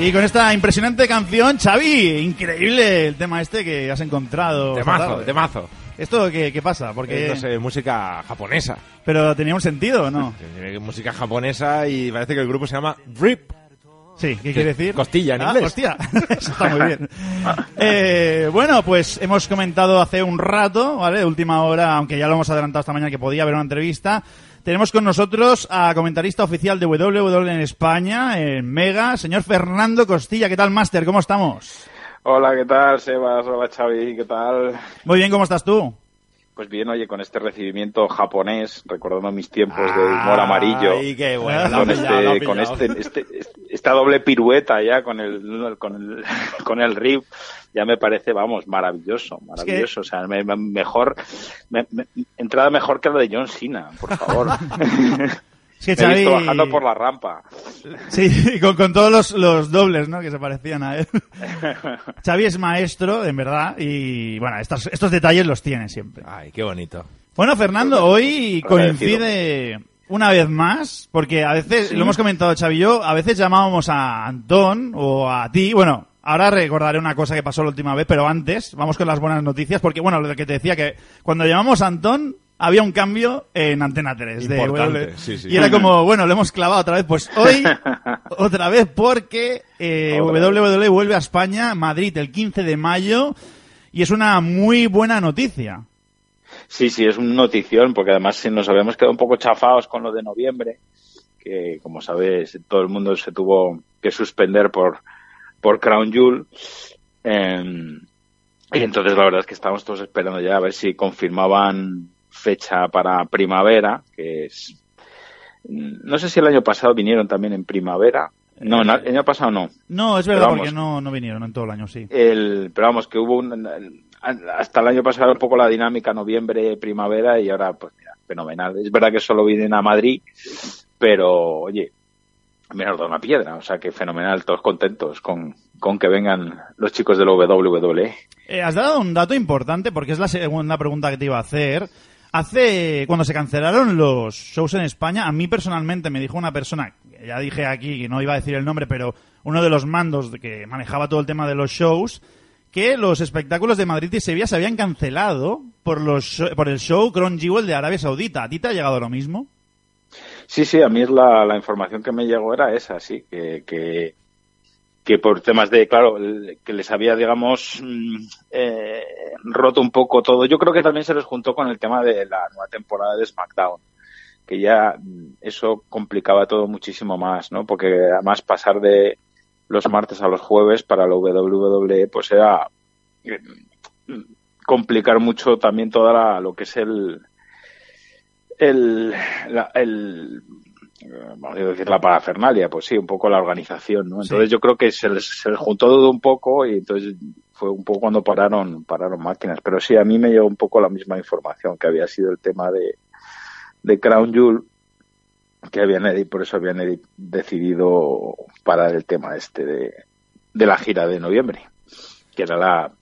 Y con esta impresionante canción, Xavi, increíble el tema este que has encontrado. esta Temazo, tarde. temazo. ¿Esto qué, qué pasa? Porque... Eh, no sé, música japonesa. Pero tenía un sentido, ¿o ¿no? Música japonesa y parece que el grupo se llama Rip. Sí, ¿qué quiere decir? Costilla en Ah, inglés. hostia, eso está muy bien. Eh, bueno, pues hemos comentado hace un rato, ¿vale? De última hora, aunque ya lo hemos adelantado esta mañana que podía haber una entrevista. Tenemos con nosotros a comentarista oficial de WWE en España, en Mega, señor Fernando Costilla. ¿Qué tal, Máster? ¿Cómo estamos? Hola, ¿qué tal, Sebas? Hola, Xavi, ¿qué tal? Muy bien, ¿cómo estás tú? Pues bien, oye, con este recibimiento japonés, recordando mis tiempos de humor amarillo, Ay, qué bueno. lo ha con, pillado, este, con este, este- esta doble pirueta ya con el, con el, con el rip, ya me parece, vamos, maravilloso, maravilloso. O sea, me- me- mejor, me- me- entrada mejor que la de John Cena, por favor. Es que Xavi- bajando por la rampa. Sí, con, con todos los, los dobles, ¿no? Que se parecían a él. Xavi es maestro, en verdad, y bueno, estos, estos detalles los tiene siempre. Ay, qué bonito. Bueno, Fernando, hoy coincide una vez más, porque a veces, Sí. lo hemos comentado Xavi y yo, a veces llamábamos a Antón o a ti, bueno, ahora recordaré una cosa que pasó la última vez, pero antes, vamos con las buenas noticias, porque bueno, lo que te decía, que cuando llamamos a Antón, había un cambio en Antena 3. de Importante, sí, sí. Y era como, bueno, lo hemos clavado otra vez. Pues hoy, otra vez, porque eh. WWE vuelve a España, Madrid, el 15 de mayo, y es una muy buena noticia. Sí, sí, es un notición, porque además sí nos habíamos quedado un poco chafados con lo de noviembre, que como sabes, todo el mundo se tuvo que suspender por, por Crown Jewel. Eh, y entonces la verdad es que estábamos todos esperando ya a ver si confirmaban fecha para primavera, que es... No sé si el año pasado vinieron también en primavera. No, no, el año pasado no. No, es verdad, vamos. porque no, no vinieron en todo el año, sí. El, pero vamos, que hubo un, hasta el año pasado era un poco la dinámica noviembre-primavera y ahora, pues mira, fenomenal. Es verdad que solo vienen a Madrid, pero oye, menos da una piedra, o sea que fenomenal, todos contentos con, con que vengan los chicos del WWE. Eh, has dado un dato importante porque es la segunda pregunta que te iba a hacer. Hace, cuando se cancelaron los shows en España, a mí personalmente me dijo una persona, ya dije aquí que no iba a decir el nombre, pero uno de los mandos que manejaba todo el tema de los shows, que los espectáculos de Madrid y Sevilla se habían cancelado por los por el show Crown Jewel de Arabia Saudita. ¿A ti te ha llegado lo mismo? Sí, sí, a mí la, la información que me llegó era esa, sí, que, que, que por temas de, claro, que les había, digamos, mm, eh, roto un poco todo. Yo creo que también se les juntó con el tema de la nueva temporada de SmackDown, que ya mm, eso complicaba todo muchísimo más, ¿no? Porque además pasar de los martes a los jueves para la WWE, pues era eh, complicar mucho también toda la, lo que es el, el, la- el vamos a decir la parafernalia, pues sí, un poco la organización, ¿no? Entonces Sí. yo creo que se les, se les juntó todo un poco y entonces fue un poco cuando pararon, pararon máquinas. Pero sí, a mí me llegó un poco la misma información que había sido el tema de, de Crown Jewel, que habían por eso habían decidido parar el tema este de, de la gira de noviembre, que era la,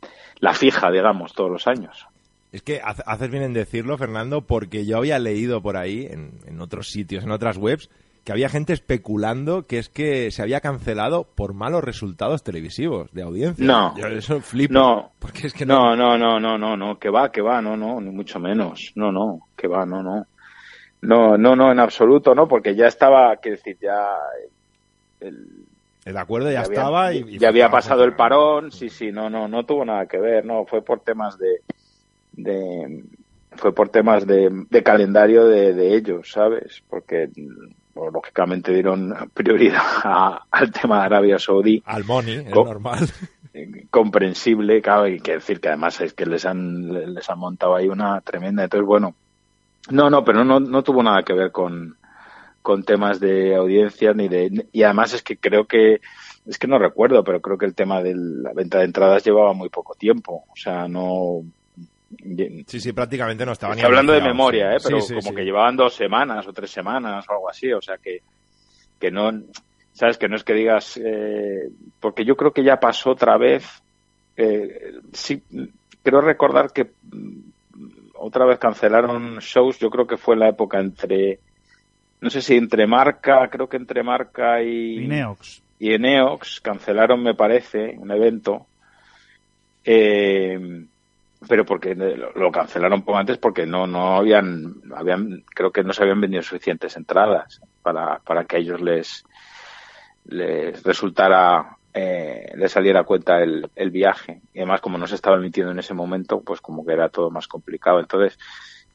la fija, digamos, todos los años. Es que hace- haces bien en decirlo, Fernando, porque yo había leído por ahí, en, en otros sitios, en otras webs, que había gente especulando que es que se había cancelado por malos resultados televisivos de audiencia. No. Yo eso flipo. No. Porque es que no. No, no, no, no, no, que va, que va, no, no, ni mucho menos, no, no, que va, no, no. No, no, no, en absoluto, no, porque ya estaba, quiero decir, ya el, El acuerdo ya, estaba y, y ya había pasado el parón, sí, sí, no, no, no tuvo nada que ver, no, fue por temas de, de fue por temas de, de calendario de, de ellos, ¿sabes? Porque lógicamente dieron prioridad al tema de Arabia Saudí. Al money, es Co- normal. comprensible, claro, y que decir que además es que les han, les han montado ahí una tremenda. Entonces, bueno, no, no, pero no, no tuvo nada que ver con, con temas de audiencia ni de, y además es que creo que, es que no recuerdo, pero creo que el tema de la venta de entradas llevaba muy poco tiempo, o sea, no, Sí, sí, prácticamente no estaba ni Estoy hablando de memoria, sí. ¿eh? pero Sí, sí, como sí. que llevaban dos semanas o tres semanas o algo así, o sea que, que no, sabes, que no es que digas, eh, porque yo creo que ya pasó otra vez, eh, sí, creo recordar que mm, otra vez cancelaron shows, yo creo que fue en la época entre, no sé si entre Marca, creo que entre Marca y, Y Neox. y Eneox cancelaron, me parece, un evento. Eh, pero porque lo, lo cancelaron poco antes porque no no habían habían creo que no se habían vendido suficientes entradas para, para que a ellos les les resultara eh, les saliera a cuenta el, el viaje y además como no se estaba emitiendo en ese momento pues como que era todo más complicado entonces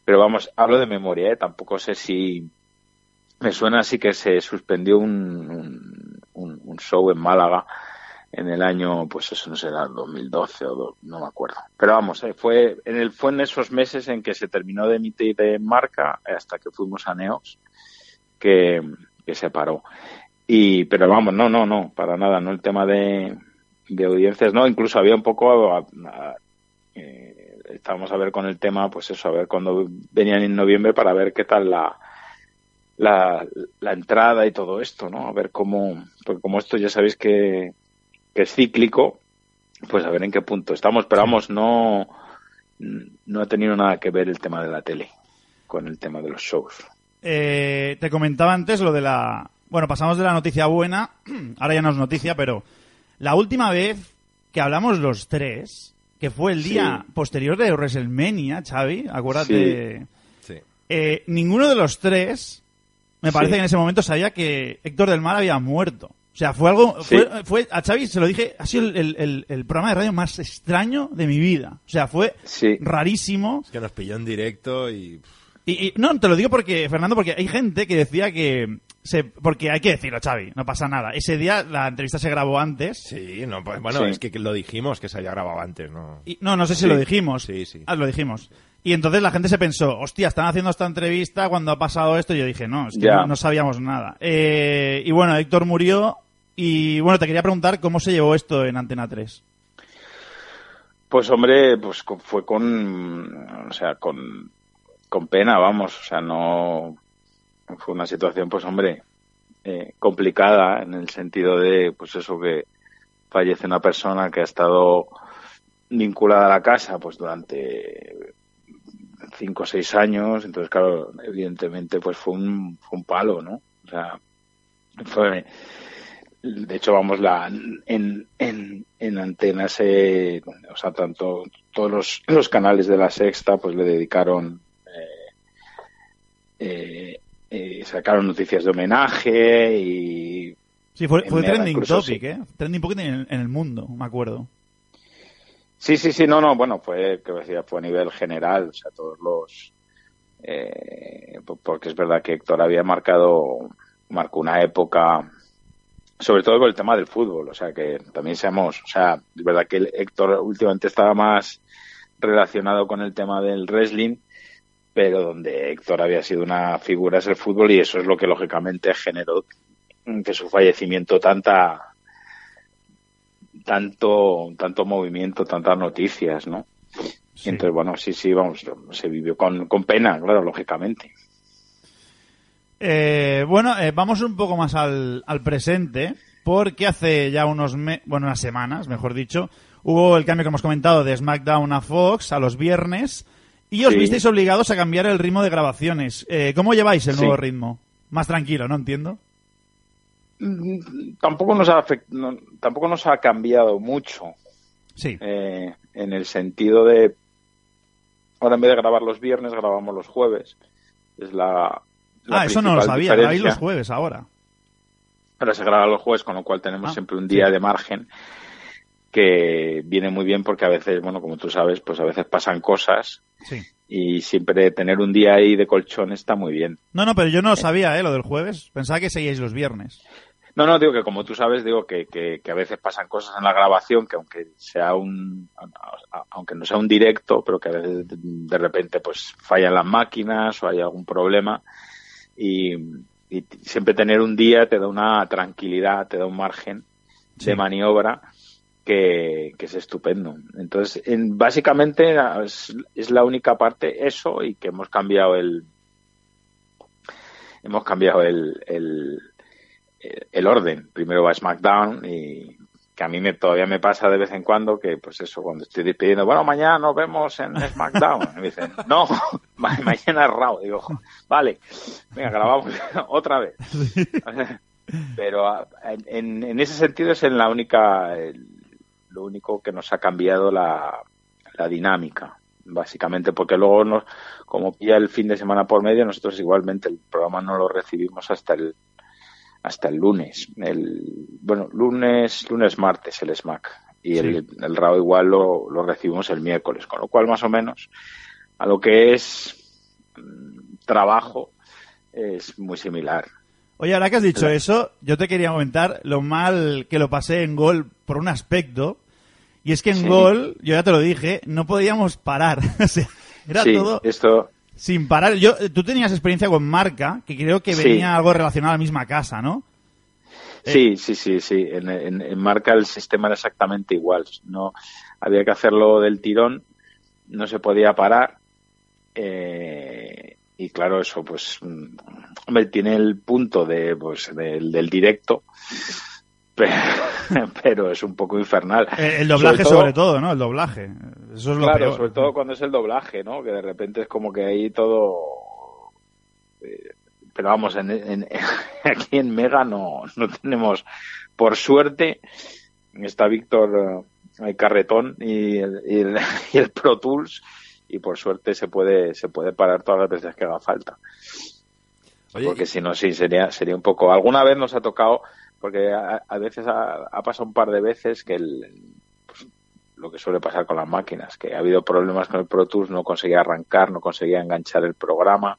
pero vamos hablo de memoria ¿eh? tampoco sé si me suena así que se suspendió un, un- un show en Málaga en el año, pues eso no será 2012 o no me acuerdo. Pero vamos, eh, fue en el fue en esos meses en que se terminó de emitir de marca eh, hasta que fuimos a Neox que, que se paró. Y pero vamos, no, no, no, para nada, no el tema de, de audiencias, no, incluso había un poco eh, estábamos a ver con el tema, pues eso, a ver cuando venían en noviembre para ver qué tal la la, la entrada y todo esto, ¿no? A ver cómo, porque como esto ya sabéis que, que es cíclico, pues a ver en qué punto estamos. Pero vamos, no, no ha tenido nada que ver el tema de la tele con el tema de los shows. Eh, te comentaba antes lo de la... Bueno, pasamos de la noticia buena, ahora ya no es noticia, pero la última vez que hablamos los tres, que fue el día Sí. posterior de WrestleMania, Xavi, acuérdate... Sí. Eh, ninguno de los tres, me parece Sí. que en ese momento sabía que Héctor del Mar había muerto. O sea, fue algo, Sí. fue, fue- a Xavi se lo dije, ha sido el, el- el- el programa de radio más extraño de mi vida. O sea, fue Sí. rarísimo. Es que nos pilló en directo y... Y, y- no, te lo digo porque, Fernando, porque hay gente que decía que, se, porque hay que decirlo, Xavi, no pasa nada. Ese día la entrevista se grabó antes. Sí, no, pues bueno, Sí. es que lo dijimos que se había grabado antes, ¿no? Y, no, no sé si Sí. lo dijimos. Sí, sí. Ah, lo dijimos. Y entonces la gente se pensó, hostia, están haciendo esta entrevista cuando ha pasado esto. Y yo dije, no, es que Ya. no, no sabíamos nada. Eh, y bueno, Héctor murió. Y bueno, te quería preguntar cómo se llevó esto en Antena 3. Pues hombre, pues fue con, o sea, con, con pena, vamos, o sea, no fue una situación, pues hombre, eh, complicada en el sentido de, pues eso que fallece una persona que ha estado vinculada a la casa, pues durante cinco o seis años, entonces claro, evidentemente, pues fue un, fue un palo, ¿no? O sea, fue, de hecho, vamos, la, en, en, en antena se, o sea, tanto todos los, los canales de la sexta, pues le dedicaron, eh, eh, eh, sacaron noticias de homenaje y Sí, fue, fue trending incluso, topic, sí. ¿eh? Trending topic en el, en el mundo, me acuerdo. Sí, sí, sí, no, no, bueno, fue, que decía, fue a nivel general, o sea, todos los, eh, po- porque es verdad que Héctor había marcado, marcó una época, sobre todo con el tema del fútbol, o sea, que también seamos, o sea, es verdad que el Héctor últimamente estaba más relacionado con el tema del wrestling, pero donde Héctor había sido una figura es el fútbol y eso es lo que lógicamente generó que su fallecimiento tanta tanto tanto movimiento, tantas noticias, ¿no? Sí. Entonces, bueno, sí, sí, vamos, se vivió con, con pena, claro, lógicamente. Eh, bueno, eh, vamos un poco más al, al presente, porque hace ya unos, me- bueno, unas semanas, mejor dicho, hubo el cambio que hemos comentado de SmackDown a Fox a los viernes, y os Sí. visteis obligados a cambiar el ritmo de grabaciones. Eh, ¿Cómo lleváis el Sí. nuevo ritmo? Más tranquilo, ¿no? Entiendo. Mm, Tampoco nos ha, no- tampoco nos ha cambiado mucho, Sí. eh, en el sentido de, ahora en vez de grabar los viernes, grabamos los jueves. Es la ah, eso no lo sabía. Grabáis los jueves ahora. Ahora se graba los jueves, con lo cual tenemos Ah, siempre un día sí. de margen que viene muy bien porque a veces, bueno, como tú sabes, pues a veces pasan cosas Sí. y siempre tener un día ahí de colchón está muy bien. No, no, pero yo no lo sabía, ¿eh? Lo del jueves. Pensaba que seguíais los viernes. No, no, digo que como tú sabes, digo que, que, que, a veces pasan cosas en la grabación que aunque sea un, aunque no sea un directo, pero que a veces de repente pues fallan las máquinas o hay algún problema y, y siempre tener un día te da una tranquilidad, te da un margen Sí. de maniobra que, que es estupendo. Entonces, en, básicamente es, es la única parte eso y que hemos cambiado el hemos cambiado el, el, el orden. Primero va SmackDown y que a mí me, todavía me pasa de vez en cuando que, pues eso, cuando estoy despidiendo, bueno, mañana nos vemos en SmackDown. Y me dicen, no, ma- mañana es Raw. Digo, vale, venga, grabamos otra vez. Pero ah, en, en ese sentido es en la única, el- lo único que nos ha cambiado la, la dinámica, básicamente, porque luego nos, como pilla el fin de semana por medio, nosotros igualmente el programa no lo recibimos hasta el hasta el lunes. El, bueno, lunes, lunes, martes el SMAC. Y el, el RAW igual lo, lo recibimos el miércoles, con lo cual más o menos a lo que es mm, trabajo es muy similar. Oye, ahora que has dicho eso, yo te quería comentar lo mal que lo pasé en gol por un aspecto. Y es que en Sí. gol, yo ya te lo dije, no podíamos parar. o sea, era sí, todo esto sin parar. Yo, tú tenías experiencia con Marca, que creo que venía algo relacionado a la misma casa, ¿no? Sí, sí, sí, sí. En, en- en Marca el sistema era exactamente igual. No había que hacerlo del tirón, no se podía parar. eh, y claro, eso, pues, mm, hombre, tiene el punto de, pues, del, del directo, pero, pero es un poco infernal. El doblaje Sobre sobre todo- todo, ¿no? El doblaje. Eso es lo claro, peor. sobre todo cuando es el doblaje, ¿no? Que de repente es como que ahí todo. Pero vamos, en, en- aquí en Mega no, no tenemos, por suerte, está Víctor eh, hay Carretón y el, y, el, y el Pro Tools y por suerte se puede se puede parar todas las veces que haga falta. Oye, porque si no, sí, sería, sería un poco. Alguna vez nos ha tocado, porque a, a veces ha, ha pasado un par de veces que el, pues, lo que suele pasar con las máquinas, que ha habido problemas con el Pro Tools, no conseguía arrancar, no conseguía enganchar el programa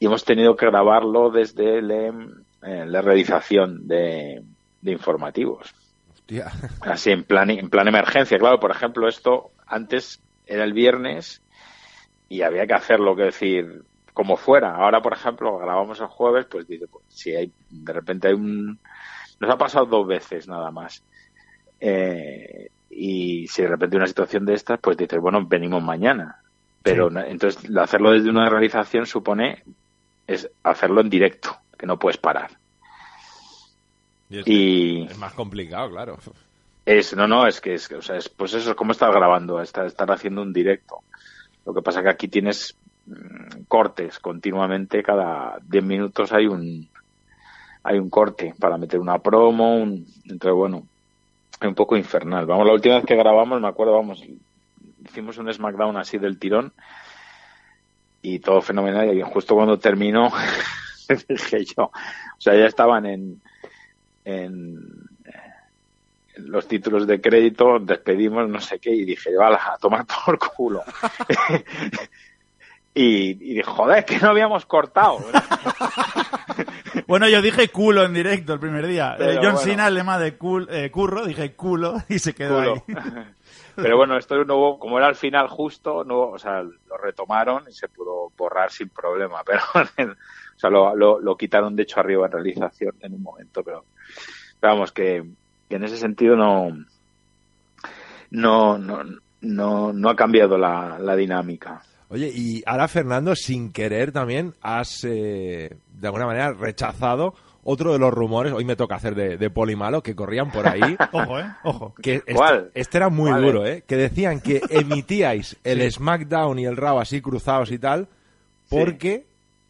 y hemos tenido que grabarlo desde el, em, eh, la realización de, de informativos. hostia. Así en plan, en plan emergencia. Claro, por ejemplo, esto antes era el viernes y había que hacerlo, que decir, como fuera. Ahora, por ejemplo, grabamos el jueves, pues dice, pues, si hay, de repente hay un, nos ha pasado dos veces nada más. Eh, y si de repente hay una situación de estas, pues dices, bueno, venimos mañana. Pero Sí. entonces hacerlo desde una realización supone es hacerlo en directo, que no puedes parar. Y es, Y es más complicado, claro. es, no, no, es que es, o sea, es, pues eso es como estar grabando, estar, estar haciendo un directo. Lo que pasa que aquí tienes mm, cortes continuamente, cada 10 minutos hay un, hay un corte para meter una promo, un, entonces bueno, es un poco infernal. Vamos, la última vez que grabamos, me acuerdo, vamos, hicimos un SmackDown así del tirón y todo fenomenal y justo cuando terminó dije yo, o sea, ya estaban en, en, en los títulos de crédito, despedimos, no sé qué, y dije, vale, a tomar por culo. y, y dije, joder, que no habíamos cortado. Bueno, yo dije culo en directo el primer día. Eh, John bueno. Cena, el lema de cul- eh, curro, dije culo y se quedó culo. ahí. Pero bueno, esto no hubo, como era al final justo, no, o sea, lo retomaron y se pudo borrar sin problema, pero o sea, lo, lo, lo quitaron de hecho arriba en realización en un momento, pero, pero vamos, que, que en ese sentido no, no, no, no, no ha cambiado la, la dinámica. Oye, y ahora Fernando, sin querer también, has eh, de alguna manera rechazado otro de los rumores, hoy me toca hacer de, de polimalo, que corrían por ahí. Ojo, eh, ojo. Que este, ¿Cuál? este era muy ¿Cuál duro, ¿eh? Que decían que emitíais el SmackDown y el Raw así cruzados y tal, porque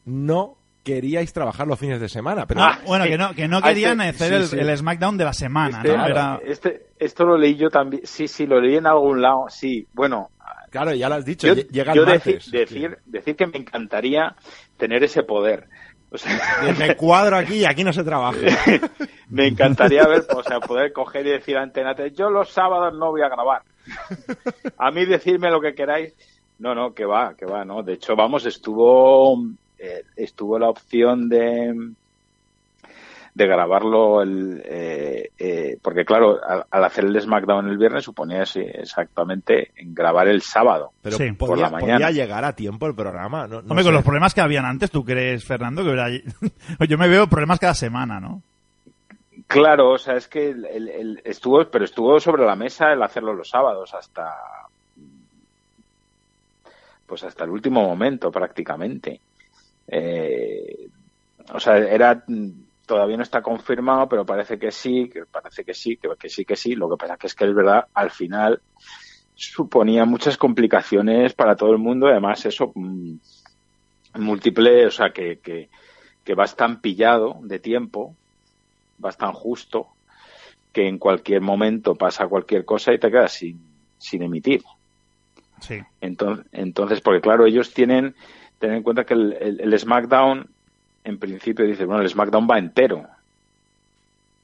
no queríais trabajar los fines de semana. Pero Ah, bueno, que no, que no Ah, querían este- hacer sí, el, sí. el SmackDown de la semana, Este, ¿no? Era- este, esto lo leí yo también, sí, sí, lo leí en algún lado, sí, bueno, claro, ya lo has dicho, yo, lle- llega yo el martes. decir, decir que me encantaría tener ese poder. O sea, Dije, cuadro aquí y aquí no se trabaja. me encantaría ver, o sea, poder coger y decir a Antena 3, yo los sábados no voy a grabar. A mí decirme lo que queráis No, no, que va, que va, ¿no? De hecho, vamos, estuvo, eh, estuvo la opción de, de grabarlo el, eh, eh, porque claro al, al, hacer el SmackDown el viernes suponía sí, exactamente en grabar el sábado pero Sí. podía, por la mañana. podía llegar a tiempo el programa no, no Hombre, sé. con los problemas que habían antes, ¿tú crees, Fernando? que hubiera- Yo me veo problemas cada semana, ¿no? Claro, o sea, es que el, el- el- estuvo, pero estuvo sobre la mesa el hacerlo los sábados hasta, pues hasta el último momento prácticamente. Eh, o sea, era todavía no está confirmado, pero parece que sí, que parece que sí, que, que sí, que sí. Lo que pasa que es que es verdad, al final suponía muchas complicaciones para todo el mundo. Además, eso mm, múltiple, o sea, que, que, que vas tan pillado de tiempo vas tan justo que en cualquier momento pasa cualquier cosa y te quedas sin, sin emitir. Sí. Entonces, entonces, porque claro, ellos tienen, tener en cuenta que el, el- el SmackDown, en principio dice, bueno, el SmackDown va entero.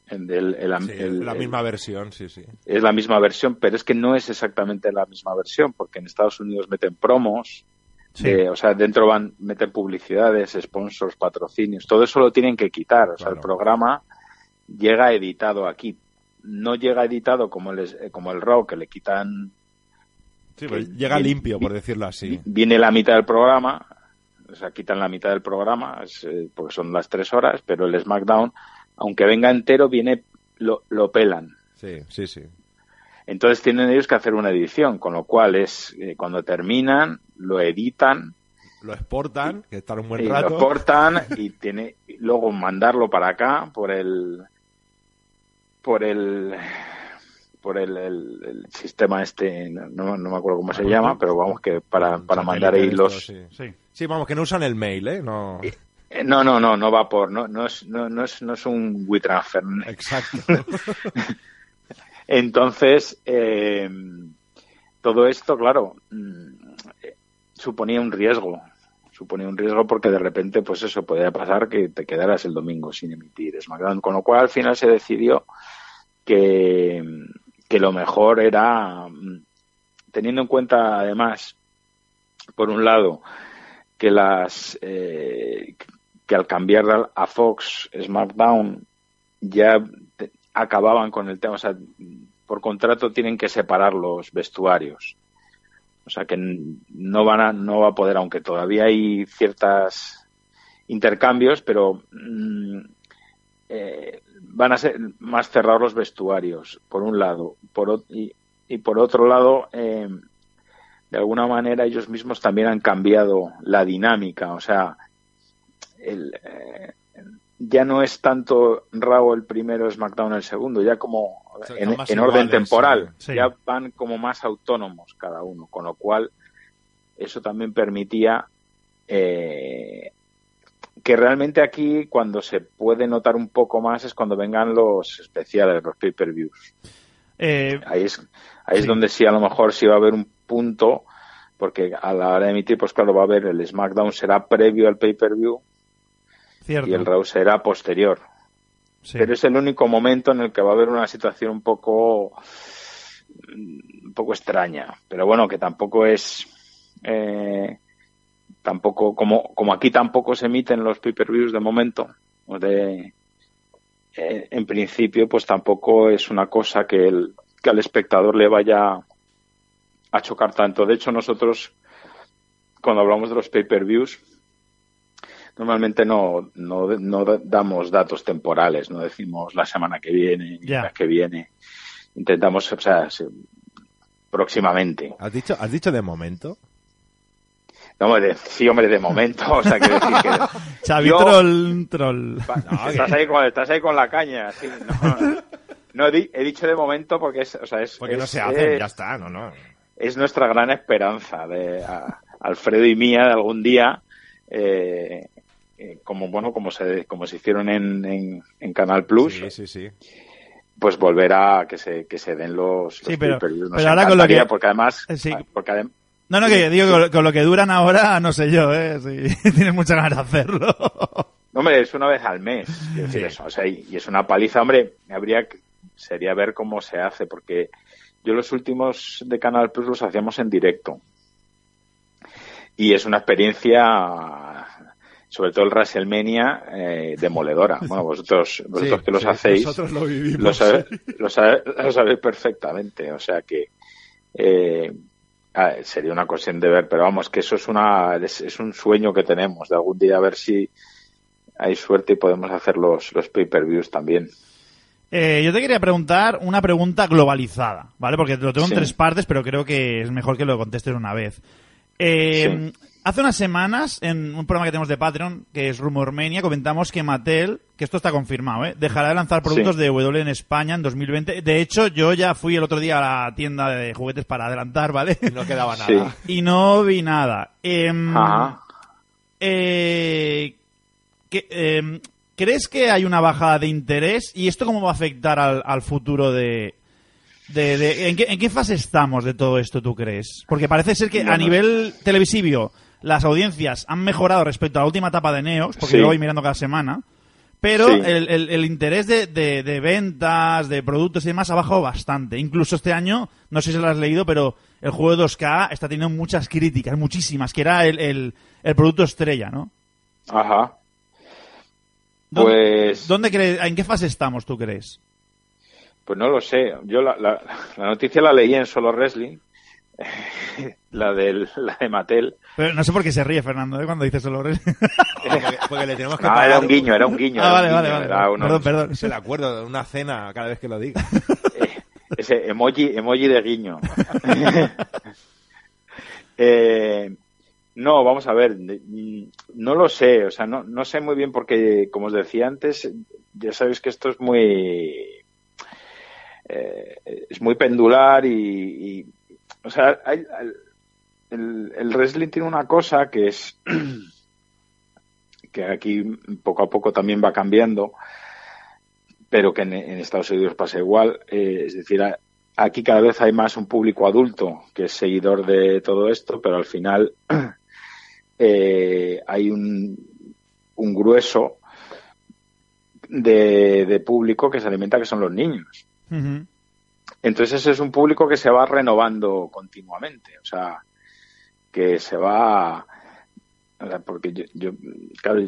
El del- el- Sí, la misma versión sí sí es la misma versión, pero es que no es exactamente la misma versión, porque en Estados Unidos meten promos, Sí. eh, o sea, dentro van, meten publicidades, sponsors, patrocinios, todo eso lo tienen que quitar. O sea, Claro. el programa llega editado aquí. No llega editado como el, como el Raw, que le quitan, Sí, pues Que llega viene- limpio por decirlo así viene la mitad del programa, o sea, quitan la mitad del programa, es, eh, porque son las tres horas, pero el SmackDown, aunque venga entero, viene, lo, lo pelan. sí sí sí. Entonces tienen ellos que hacer una edición, con lo cual es eh, cuando terminan, lo editan, lo exportan que están un buen y rato. lo exportan y tiene y luego mandarlo para acá por el por el por el, el- el sistema este no, no me acuerdo cómo se llama pero vamos que para, para mandar ahí los sí. Sí. Sí, vamos, que no usan el mail, ¿eh? No... Eh, no no no no va por no no es no, no es no es un WeTransfer Exacto. Entonces, eh, todo esto, claro, mm, eh, suponía un riesgo. Suponía un riesgo porque de repente, pues eso, podía pasar que te quedaras el domingo sin emitir SmackDown. Con lo cual, al final se decidió que, que lo mejor era, mm, teniendo en cuenta, además, por un lado, que las eh, que al cambiar a- Fox SmackDown ya te- acababan con el tema, o sea, por contrato tienen que separar los vestuarios. O sea que no van a, no va a poder, aunque todavía hay ciertas intercambios, pero mm, eh, van a ser más cerrados los vestuarios, por un lado, por y, y por otro lado, eh, de alguna manera ellos mismos también han cambiado la dinámica, o sea, el, eh, ya no es tanto Raw el primero, SmackDown el segundo, ya como O sea, en, orden temporal, sí. ya van como más autónomos cada uno, con lo cual eso también permitía eh, que realmente aquí cuando se puede notar un poco más es cuando vengan los especiales, los pay-per-views. Eh, Ahí es, ahí es donde sí a lo mejor sí va a haber un punto, porque a la hora de emitir, pues claro, va a haber el SmackDown será previo al pay-per-view y el Raw será posterior. Sí. Pero es el único momento en el que va a haber una situación un poco un poco extraña. Pero bueno, que tampoco es eh, tampoco como como aquí tampoco se emiten los pay-per-views de momento o de eh, en principio pues tampoco es una cosa que el que al espectador le vaya a chocar tanto. De hecho, nosotros cuando hablamos de los pay-per-views normalmente no, no, no damos datos temporales, no decimos la semana que viene, ni Ya. la que viene. Intentamos, o sea, se- próximamente. ¿Has dicho, ¿Has dicho de momento? No, hombre, de- sí, hombre, de momento, o sea, quiero decir que... Xavi yo- troll, troll. Pa- estás, ahí con, estás ahí con la caña, sí, no, no, he dicho de momento porque es, o sea, es, Porque no es- se hacen, es- ya está, no, no. es nuestra gran esperanza de a- Alfredo y mía de algún día eh, eh, como bueno como se como se hicieron en, en, en Canal Plus Sí, sí, sí. pues volver a que se que se den los, Sí, los pero- pay-per-views. Nos pero ahora con lo que- porque además Eh, sí. porque adem- No, no, que digo, con, con lo que duran ahora, no sé yo, ¿eh? Si tienes muchas ganas de hacerlo. No, hombre, es una vez al mes. eso, o sea, y, y es una paliza, hombre, habría que- sería ver cómo se hace, porque yo los últimos de Canal Plus los hacíamos en directo. y es una experiencia sobre todo el WrestleMania eh, demoledora. Bueno, vosotros, vosotros que los hacéis, nosotros lo vivimos. lo, sabe- lo sabe- lo sabéis perfectamente. O sea que eh, ah, sería una cuestión de ver, pero vamos, que eso es, una, es, es un sueño que tenemos de algún día a ver si hay suerte y podemos hacer los, los pay-per-views también. Eh, yo te quería preguntar una pregunta globalizada, ¿vale? Porque lo tengo en Sí. tres partes, pero creo que es mejor que lo contestes una vez. Eh, Hace unas semanas, en un programa que tenemos de Patreon, que es Rumormania, comentamos que Mattel, que esto está confirmado, ¿eh? dejará de lanzar productos Sí. de W en España en 2020. De hecho, yo ya fui el otro día a la tienda de juguetes para adelantar, ¿vale? Y no quedaba nada. Sí. y no vi nada. Em, Ajá. eh, que, eh, ¿Crees que hay una bajada de interés? ¿Y esto cómo va a afectar al, al futuro de... de- de- ¿en, qué, en qué fase estamos de todo esto, tú crees? Porque parece ser que a nivel televisivo las audiencias han mejorado respecto a la última etapa de Neox, porque Sí. yo lo voy mirando cada semana, pero Sí. el, el- el interés de, de- de ventas, de productos y demás ha bajado bastante. Incluso este año, no sé si lo has leído, pero el juego de 2K está teniendo muchas críticas, muchísimas, que era el, el- el producto estrella, ¿no? Ajá. ¿Dónde- Pues, ¿Dónde crees, ¿En qué fase estamos, tú crees? pues no lo sé. Yo la, la, la noticia la leí en Solo Wrestling, la, del, la de Mattel. Pero no sé por qué se ríe Fernando ¿eh? cuando dices solo Porque, porque le tenemos que Ah, pagar era un guiño, era un guiño. Ah, vale, un vale, guiño, vale. era uno- Perdón, perdón. Es el acuerdo de una cena cada vez que lo diga. Eh, ese emoji, emoji de guiño. Eh, no, vamos a ver, mm, no lo sé, o sea, no, no sé muy bien porque, como os decía antes, ya sabéis que esto es muy, eh, es muy pendular y, y, o sea, hay- el, wrestling tiene una cosa que es que aquí poco a poco también va cambiando, pero que en, Estados Unidos pasa igual. Eh, es decir, aquí cada vez hay más un público adulto que es seguidor de todo esto, pero al final eh, hay un, un grueso de, de público que se alimenta, que son los niños. Ujú. Entonces ese es un público que se va renovando continuamente, o sea, que se va, o sea, porque yo, yo, claro,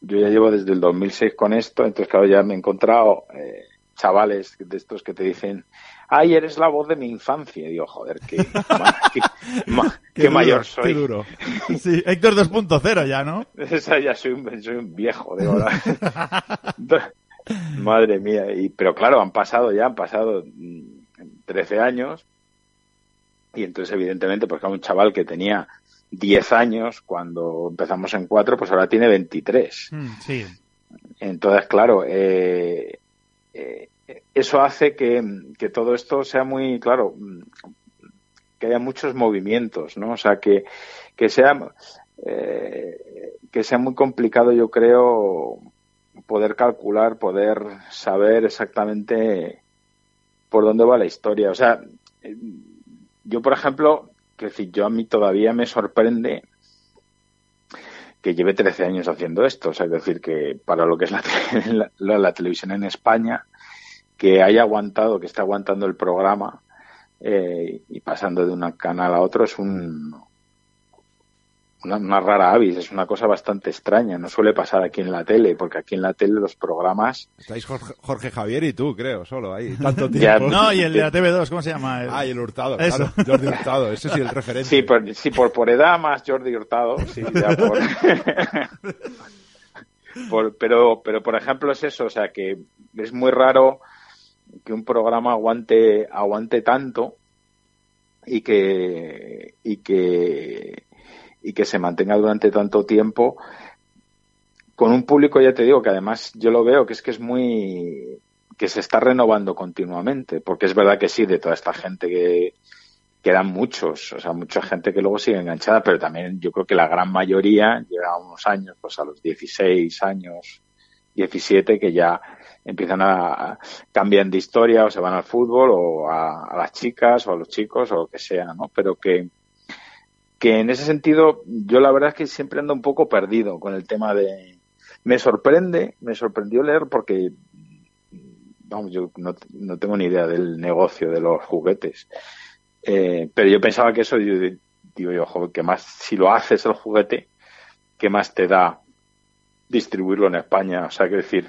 yo ya llevo desde el 2006 con esto, entonces claro, ya me he encontrado eh, chavales de estos que te dicen, ay, eres la voz de mi infancia, y digo, joder, qué, ma- qué, ma- qué duro, mayor Qué soy. duro. Sí, Héctor 2.0 ya, ¿no? Esa ya soy un, soy un viejo, de verdad. Madre mía, y, pero claro, han pasado ya, han pasado mm, 13 años, y entonces evidentemente, pues claro, un chaval que tenía 10 años cuando empezamos en 4, pues ahora tiene 23. Mm, Sí. Entonces, claro, eh, eh, eso hace que, que todo esto sea muy, claro, que haya muchos movimientos, ¿no? O sea, que, que sea, eh, que sea muy complicado, yo creo, poder calcular, poder saber exactamente por dónde va la historia. O sea, eh, yo, por ejemplo, que decir, yo a mí todavía me sorprende que lleve 13 años haciendo esto. O sea, es decir, que para lo que es la, la- la- televisión en España, que haya aguantado, que esté aguantando el programa eh, y pasando de un canal a otro es un, una, una rara avis, es una cosa bastante extraña. No suele pasar aquí en la tele, porque aquí en la tele los programas Estáis Jorge, Jorge Javier y tú, creo, solo ahí. Tanto Ya, tiempo. No, y el de la TV2, ¿cómo se llama? El- Ah, y el Hurtado, Eso. claro. Jordi Hurtado, ese sí el referente. Sí, por, sí, por, por edad más Jordi Hurtado, sí, ya por... por- pero, pero por ejemplo es eso, o sea que es muy raro que un programa aguante, aguante tanto y que, y que, y que se mantenga durante tanto tiempo con un público, ya te digo, que además yo lo veo que es que es muy, que se está renovando continuamente, porque es verdad que sí, de toda esta gente que, quedan muchos, o sea, mucha gente que luego sigue enganchada, pero también yo creo que la gran mayoría llega a unos años, pues a los 16 años, 17, que ya empiezan a, cambian de historia o se van al fútbol o a, a las chicas o a los chicos o lo que sea, ¿no? Pero que, que en ese sentido yo la verdad es que siempre ando un poco perdido con el tema de... Me sorprende, me sorprendió leer porque, vamos, yo no, no tengo ni idea del negocio de los juguetes. Eh, pero yo pensaba que eso, yo- digo yo, joder, que más, si lo haces el juguete, ¿qué más te da distribuirlo en España? O sea, que decir,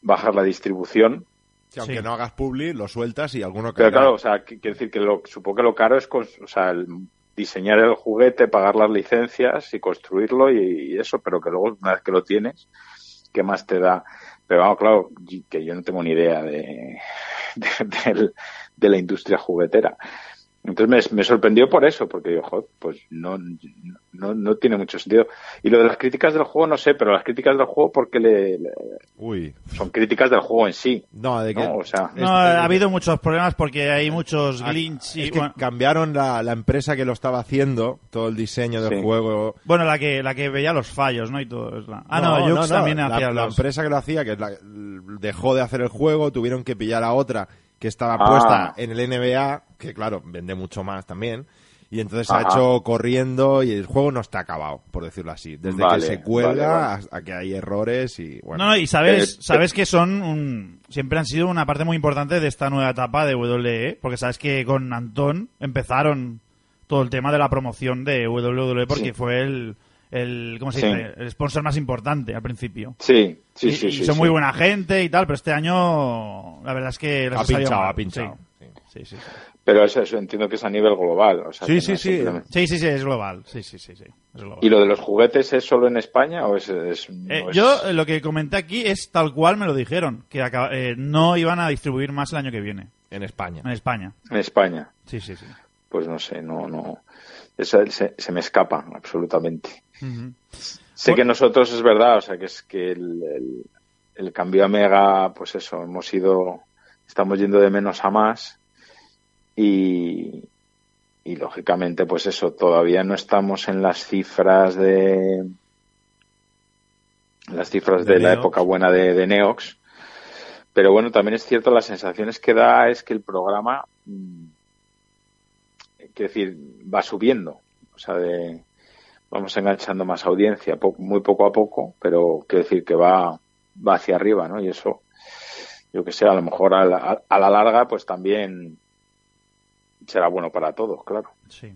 bajar la distribución. Que aunque Sí. no hagas publi, lo sueltas y alguno Pero caerá. claro, o sea, que- quiero decir que lo, supongo que lo caro es, o sea, el diseñar el juguete, pagar las licencias y construirlo y, eso, pero que luego, una vez que lo tienes, ¿qué más te da? Pero vamos, claro, que yo no tengo ni idea de, de la industria juguetera. Entonces me, me sorprendió por eso, porque digo, joder, pues no, no, no tiene mucho sentido. Y lo de las críticas del juego, no sé, pero las críticas del juego, porque le, le- Uy. son críticas del juego en sí. No, de que... ¿no? O sea, No, ha habido muchos problemas porque hay muchos Ah, glitch y es que bueno, cambiaron la, la empresa que lo estaba haciendo, todo el diseño del Sí. juego. bueno, la que la que veía los fallos, ¿no? Y todo. es la- Ah, no, Jux también la, hacía la los... empresa que lo hacía, que la- dejó de hacer el juego, tuvieron que pillar a otra que estaba Ah. puesta en el NBA, que claro, vende mucho más también. Y entonces se ha hecho corriendo y el juego no está acabado, por decirlo así. Desde Vale, que se cuelga vale, vale. hasta que hay errores y bueno. No, no, y sabes, Eh, sabes que son un, siempre han sido una parte muy importante de esta nueva etapa de WWE, porque sabes que con Antón empezaron todo el tema de la promoción de WWE porque Sí. fue el, el, ¿cómo se Sí. dice? El sponsor más importante al principio. sí, sí, y, sí. y sí, son sí. muy buena gente y tal, pero este año la verdad es que les ha pinchado, mal. ha pinchado. Sí, sí, sí. sí. Pero eso, eso entiendo que es a nivel global. O sea, Sí, sí, no sí. simplemente- Sí, sí, sí, es global. Sí, sí, sí, sí. Es global. ¿Y lo de los juguetes es solo en España o es...? Eh, es- yo eh, lo que comenté aquí es tal cual me lo dijeron, que acaba- eh, no iban a distribuir más el año que viene En España. en España. En España. Sí, sí, sí. Pues no sé, no, no... Eso se, se me escapa absolutamente. Sé Bueno. que nosotros es verdad, o sea, que es que el, el, el cambio a Mega, pues eso, hemos ido... Estamos yendo de menos a más y... Y lógicamente, pues eso, todavía no estamos en las cifras de... Las cifras De de, la Neox. época buena de, de Neox. Pero bueno, también es cierto, las sensaciones que da es que el programa, mm, quiero decir, va subiendo. O sea, de, vamos enganchando más audiencia, muy poco a poco, pero quiero decir que va, va hacia arriba, ¿no? Y eso, yo que sé, a lo mejor a la, a la larga, pues también será bueno para todos, claro. Sí.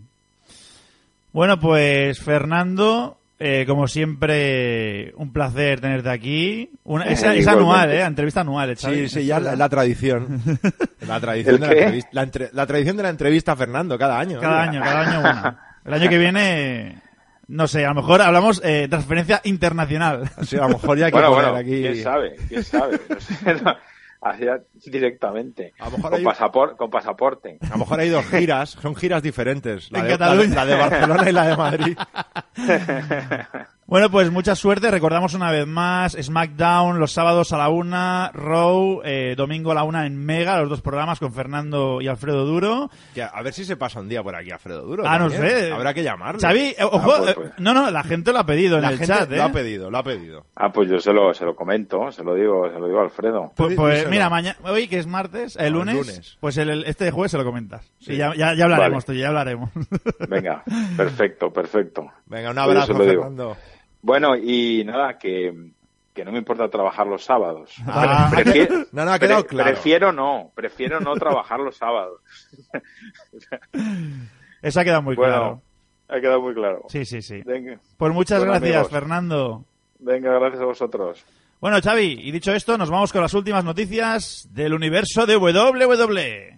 Bueno, pues Fernando, eh, como siempre, un placer tenerte aquí. Una, es, anual, ¿eh? Entrevista anual, Sí, Xavi. sí, ya la, la tradición. La tradición, ¿El de la, entrevista, la, entre- la tradición de la entrevista a Fernando cada año. Cada año, cada año una. El año que viene, no sé, a lo mejor hablamos eh, transferencia internacional. Sí, a lo mejor ya hay que bueno, poner bueno, aquí. quién sabe, quién sabe. No sé, no, hacia directamente. A lo mejor con, hay- pasapor- con pasaporte. A lo mejor hay dos giras, son giras diferentes. La, En de, la, la de Barcelona y la de Madrid. Bueno, pues mucha suerte. Recordamos una vez más SmackDown los sábados a la una, Raw, eh, domingo a la una en Mega, los dos programas con Fernando y Alfredo Duro. Que a ver si se pasa un día por aquí Alfredo Duro. Ah, no sé. Habrá que llamarlo. Xavi, eh, ojo, Ah, pues, eh, pues. no, no, la gente lo ha pedido la en el gente chat, ¿eh? lo ha pedido, lo ha pedido. Ah, pues yo se lo, se lo comento, se lo digo, se lo digo a Alfredo. Pues, pues, mira, mañana, hoy que es martes, el No, el lunes, pues el, el- este jueves se lo comentas. Sí. Y ya, ya, ya hablaremos, Vale. tú, ya hablaremos. Venga, perfecto, perfecto. Venga, un abrazo, digo. Bueno, y nada, que, que no me importa trabajar los sábados. Ah. Prefiero, No, no, ha quedado pre- claro. prefiero no, prefiero no trabajar los sábados. Eso ha quedado muy bueno, claro. ha quedado muy claro. Sí, sí, sí. Venga, Pues muchas Bueno, gracias, amigos. Fernando. venga, gracias a vosotros. Bueno, Xavi, y dicho esto, nos vamos con las últimas noticias del universo de WWE.